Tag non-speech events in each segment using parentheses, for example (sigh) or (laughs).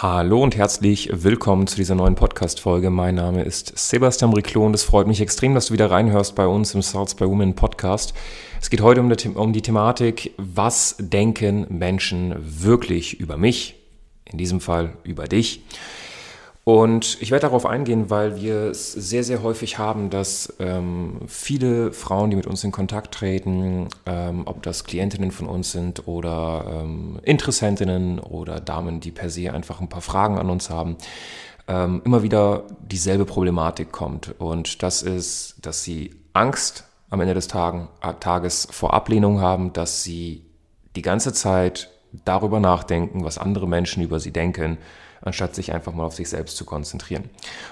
Hallo und herzlich willkommen zu dieser neuen Podcast-Folge. Mein Name ist Sebastian Riclo und es freut mich extrem, dass du wieder reinhörst bei uns im Salts by Women Podcast. Es geht heute um die, um die Thematik, was denken Menschen wirklich über mich, in diesem Fall über dich. Und ich werde darauf eingehen, weil wir es sehr, sehr häufig haben, dass ähm, viele Frauen, die mit uns in Kontakt treten, ähm, ob das Klientinnen von uns sind oder ähm, Interessentinnen oder Damen, die per se einfach ein paar Fragen an uns haben, ähm, immer wieder dieselbe Problematik kommt. Und das ist, dass sie Angst am Ende des Tagen, äh, Tages vor Ablehnung haben, dass sie die ganze Zeit darüber nachdenken, was andere Menschen über sie denken anstatt sich einfach mal auf sich selbst zu konzentrieren.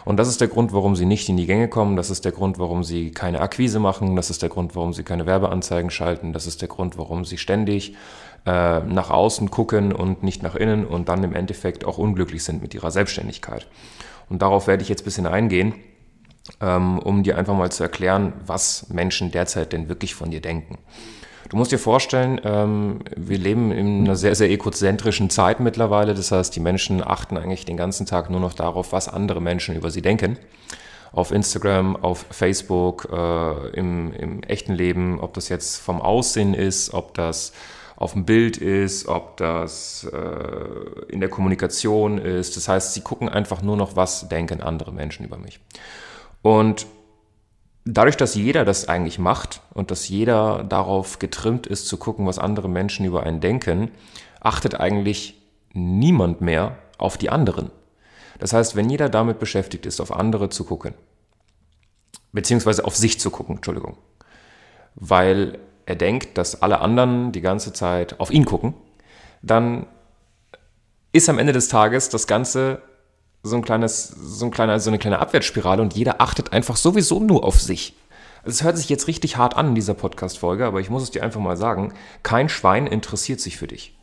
Und das ist der Grund, warum sie nicht in die Gänge kommen, das ist der Grund, warum sie keine Akquise machen, das ist der Grund, warum sie keine Werbeanzeigen schalten, das ist der Grund, warum sie ständig äh, nach außen gucken und nicht nach innen und dann im Endeffekt auch unglücklich sind mit ihrer Selbstständigkeit. Und darauf werde ich jetzt ein bisschen eingehen, ähm, um dir einfach mal zu erklären, was Menschen derzeit denn wirklich von dir denken. Du musst dir vorstellen, ähm, wir leben in einer sehr, sehr egozentrischen Zeit mittlerweile. Das heißt, die Menschen achten eigentlich den ganzen Tag nur noch darauf, was andere Menschen über sie denken. Auf Instagram, auf Facebook, äh, im, im echten Leben, ob das jetzt vom Aussehen ist, ob das auf dem Bild ist, ob das äh, in der Kommunikation ist. Das heißt, sie gucken einfach nur noch, was denken andere Menschen über mich. Und dadurch, dass jeder das eigentlich macht und dass jeder darauf getrimmt ist, zu gucken, was andere Menschen über einen denken, achtet eigentlich niemand mehr auf die anderen. Das heißt, wenn jeder damit beschäftigt ist, auf andere zu gucken, beziehungsweise auf sich zu gucken, Entschuldigung, weil er denkt, dass alle anderen die ganze Zeit auf ihn gucken, dann ist am Ende des Tages das Ganze so ein kleines, so ein kleiner, so eine kleine Abwärtsspirale und jeder achtet einfach sowieso nur auf sich. Es hört sich jetzt richtig hart an in dieser Podcast-Folge, aber ich muss es dir einfach mal sagen, kein Schwein interessiert sich für dich.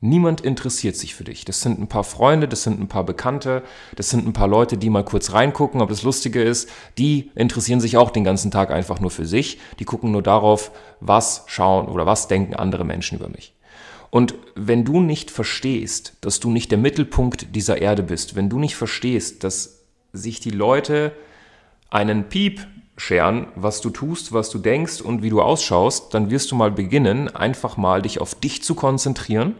Niemand interessiert sich für dich. Das sind ein paar Freunde, das sind ein paar Bekannte, das sind ein paar Leute, die mal kurz reingucken, ob das Lustige ist. Die interessieren sich auch den ganzen Tag einfach nur für sich. Die gucken nur darauf, was schauen oder was denken andere Menschen über mich. Und wenn du nicht verstehst, dass du nicht der Mittelpunkt dieser Erde bist, wenn du nicht verstehst, dass sich die Leute einen Piep scheren, was du tust, was du denkst und wie du ausschaust, dann wirst du mal beginnen, einfach mal dich auf dich zu konzentrieren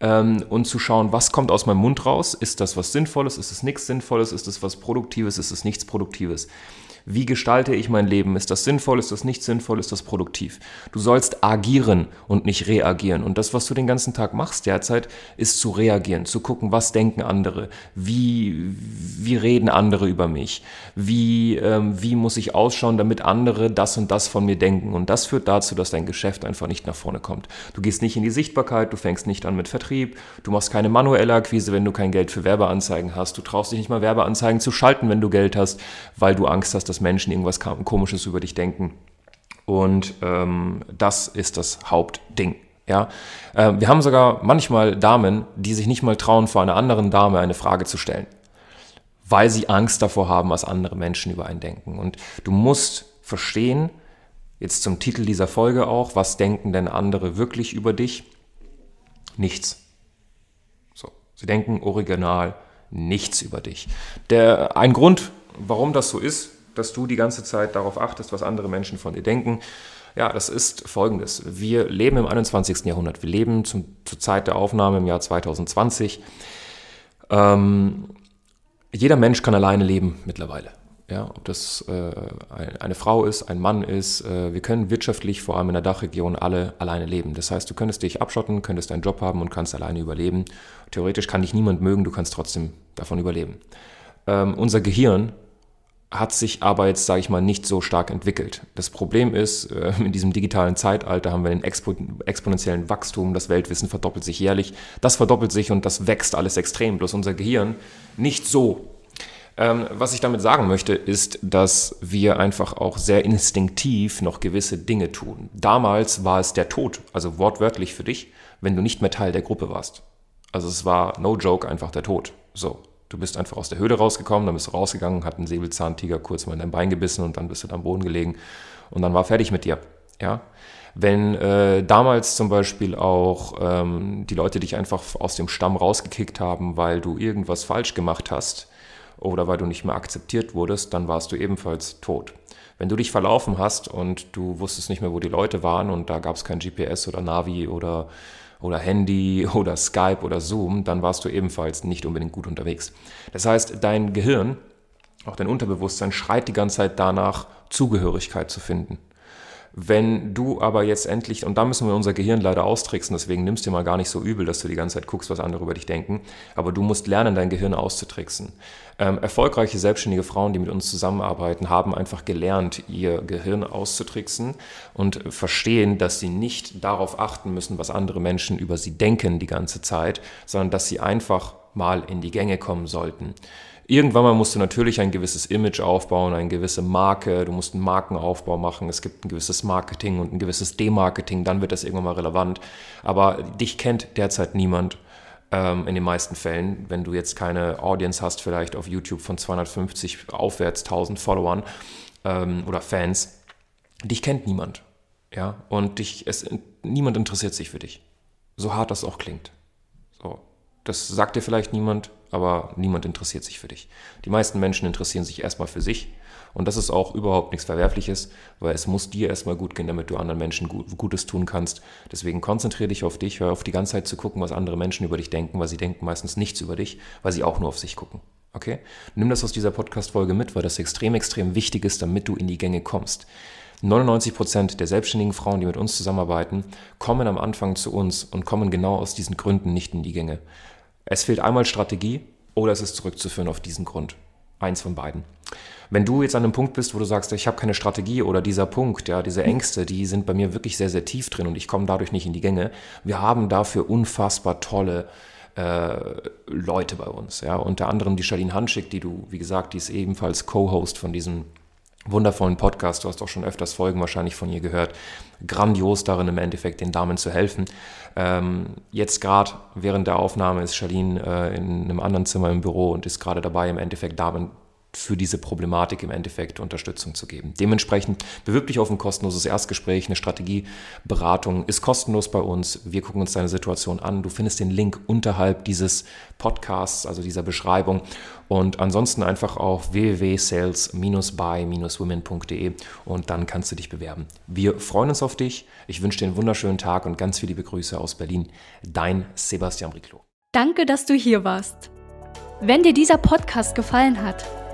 ähm, und zu schauen, was kommt aus meinem Mund raus. Ist das was Sinnvolles? Ist es nichts Sinnvolles? Ist es was Produktives? Ist es nichts Produktives? Wie gestalte ich mein Leben? Ist das sinnvoll? Ist das nicht sinnvoll? Ist das produktiv? Du sollst agieren und nicht reagieren. Und das, was du den ganzen Tag machst derzeit, ist zu reagieren, zu gucken, was denken andere, wie, wie reden andere über mich, wie, ähm, wie muss ich ausschauen, damit andere das und das von mir denken. Und das führt dazu, dass dein Geschäft einfach nicht nach vorne kommt. Du gehst nicht in die Sichtbarkeit, du fängst nicht an mit Vertrieb, du machst keine manuelle Akquise, wenn du kein Geld für Werbeanzeigen hast, du traust dich nicht mal Werbeanzeigen zu schalten, wenn du Geld hast, weil du Angst hast, dass Menschen irgendwas Komisches über dich denken. Und ähm, das ist das Hauptding. Ja, äh, wir haben sogar manchmal Damen, die sich nicht mal trauen, vor einer anderen Dame eine Frage zu stellen, weil sie Angst davor haben, was andere Menschen über einen denken. Und du musst verstehen, jetzt zum Titel dieser Folge auch, was denken denn andere wirklich über dich? Nichts. So, sie denken original nichts über dich. Der, ein Grund, warum das so ist, dass du die ganze Zeit darauf achtest, was andere Menschen von dir denken. Ja, das ist folgendes. Wir leben im 21. Jahrhundert. Wir leben zum, zur Zeit der Aufnahme im Jahr 2020. Ähm, jeder Mensch kann alleine leben mittlerweile. Ja, ob das äh, eine Frau ist, ein Mann ist, äh, wir können wirtschaftlich, vor allem in der Dachregion, alle alleine leben. Das heißt, du könntest dich abschotten, könntest einen Job haben und kannst alleine überleben. Theoretisch kann dich niemand mögen, du kannst trotzdem davon überleben. Ähm, unser Gehirn hat sich aber jetzt, sage ich mal, nicht so stark entwickelt. Das Problem ist, äh, (laughs) in diesem digitalen Zeitalter haben wir einen expo exponentiellen Wachstum, das Weltwissen verdoppelt sich jährlich, das verdoppelt sich und das wächst alles extrem, bloß unser Gehirn nicht so. Ähm, was ich damit sagen möchte, ist, dass wir einfach auch sehr instinktiv noch gewisse Dinge tun. Damals war es der Tod, also wortwörtlich für dich, wenn du nicht mehr Teil der Gruppe warst. Also es war no joke einfach der Tod. So, du bist einfach aus der Höhle rausgekommen, dann bist du rausgegangen, hat ein Säbelzahntiger kurz mal in dein Bein gebissen und dann bist du am Boden gelegen und dann war fertig mit dir. Ja, wenn äh, damals zum Beispiel auch ähm, die Leute dich einfach aus dem Stamm rausgekickt haben, weil du irgendwas falsch gemacht hast oder weil du nicht mehr akzeptiert wurdest, dann warst du ebenfalls tot. Wenn du dich verlaufen hast und du wusstest nicht mehr, wo die Leute waren und da gab es kein GPS oder Navi oder, oder Handy (laughs) oder Skype oder Zoom, dann warst du ebenfalls nicht unbedingt gut unterwegs. Das heißt, dein Gehirn, auch dein Unterbewusstsein schreit die ganze Zeit danach, Zugehörigkeit zu finden. Wenn du aber jetzt endlich, und da müssen wir unser Gehirn leider austricksen, deswegen nimmst du dir mal gar nicht so übel, dass du die ganze Zeit guckst, was andere über dich denken, aber du musst lernen, dein Gehirn auszutricksen. Ähm, erfolgreiche selbstständige Frauen, die mit uns zusammenarbeiten, haben einfach gelernt, ihr Gehirn auszutricksen und verstehen, dass sie nicht darauf achten müssen, was andere Menschen über sie denken die ganze Zeit, sondern dass sie einfach mal in die Gänge kommen sollten. Irgendwann mal musst du natürlich ein gewisses Image aufbauen, eine gewisse Marke, du musst einen Markenaufbau machen, es gibt ein gewisses Marketing und ein gewisses Demarketing, dann wird das irgendwann mal relevant. Aber dich kennt derzeit niemand ähm, in den meisten Fällen, wenn du jetzt keine Audience hast, vielleicht auf YouTube von 250 aufwärts 1000 Followern ähm, oder Fans, dich kennt niemand. Ja, und dich, es, niemand interessiert sich für dich. So hart das auch klingt. So. Das sagt dir vielleicht niemand, aber niemand interessiert sich für dich. Die meisten Menschen interessieren sich erstmal für sich und das ist auch überhaupt nichts Verwerfliches, weil es muss dir erstmal gut gehen, damit du anderen Menschen Gutes tun kannst. Deswegen konzentriere dich auf dich, hör auf die ganze Zeit zu gucken, was andere Menschen über dich denken, weil sie denken meistens nichts über dich, weil sie auch nur auf sich gucken. Okay? Nimm das aus dieser Podcast-Folge mit, weil das extrem, extrem wichtig ist, damit du in die Gänge kommst. 99 Prozent der selbstständigen Frauen, die mit uns zusammenarbeiten, kommen am Anfang zu uns und kommen genau aus diesen Gründen nicht in die Gänge. Es fehlt einmal Strategie oder es ist zurückzuführen auf diesen Grund. Eins von beiden. Wenn du jetzt an einem Punkt bist, wo du sagst, ich habe keine Strategie oder dieser Punkt, ja, diese Ängste, die sind bei mir wirklich sehr, sehr tief drin und ich komme dadurch nicht in die Gänge. Wir haben dafür unfassbar tolle äh, Leute bei uns. Ja. Unter anderem die Charlene Hanschick, die du, wie gesagt, die ist ebenfalls Co-Host von diesem wundervollen Podcast. Du hast auch schon öfters Folgen wahrscheinlich von ihr gehört. Grandios darin im Endeffekt, den Damen zu helfen. Ähm, jetzt gerade während der Aufnahme ist Charlene äh, in einem anderen Zimmer im Büro und ist gerade dabei, im Endeffekt Damen für diese Problematik im Endeffekt Unterstützung zu geben. Dementsprechend bewirb dich auf ein kostenloses Erstgespräch. Eine Strategieberatung ist kostenlos bei uns. Wir gucken uns deine Situation an. Du findest den Link unterhalb dieses Podcasts, also dieser Beschreibung. Und ansonsten einfach auf www.sales-by-women.de und dann kannst du dich bewerben. Wir freuen uns auf dich. Ich wünsche dir einen wunderschönen Tag und ganz viele Grüße aus Berlin. Dein Sebastian Riclo. Danke, dass du hier warst. Wenn dir dieser Podcast gefallen hat,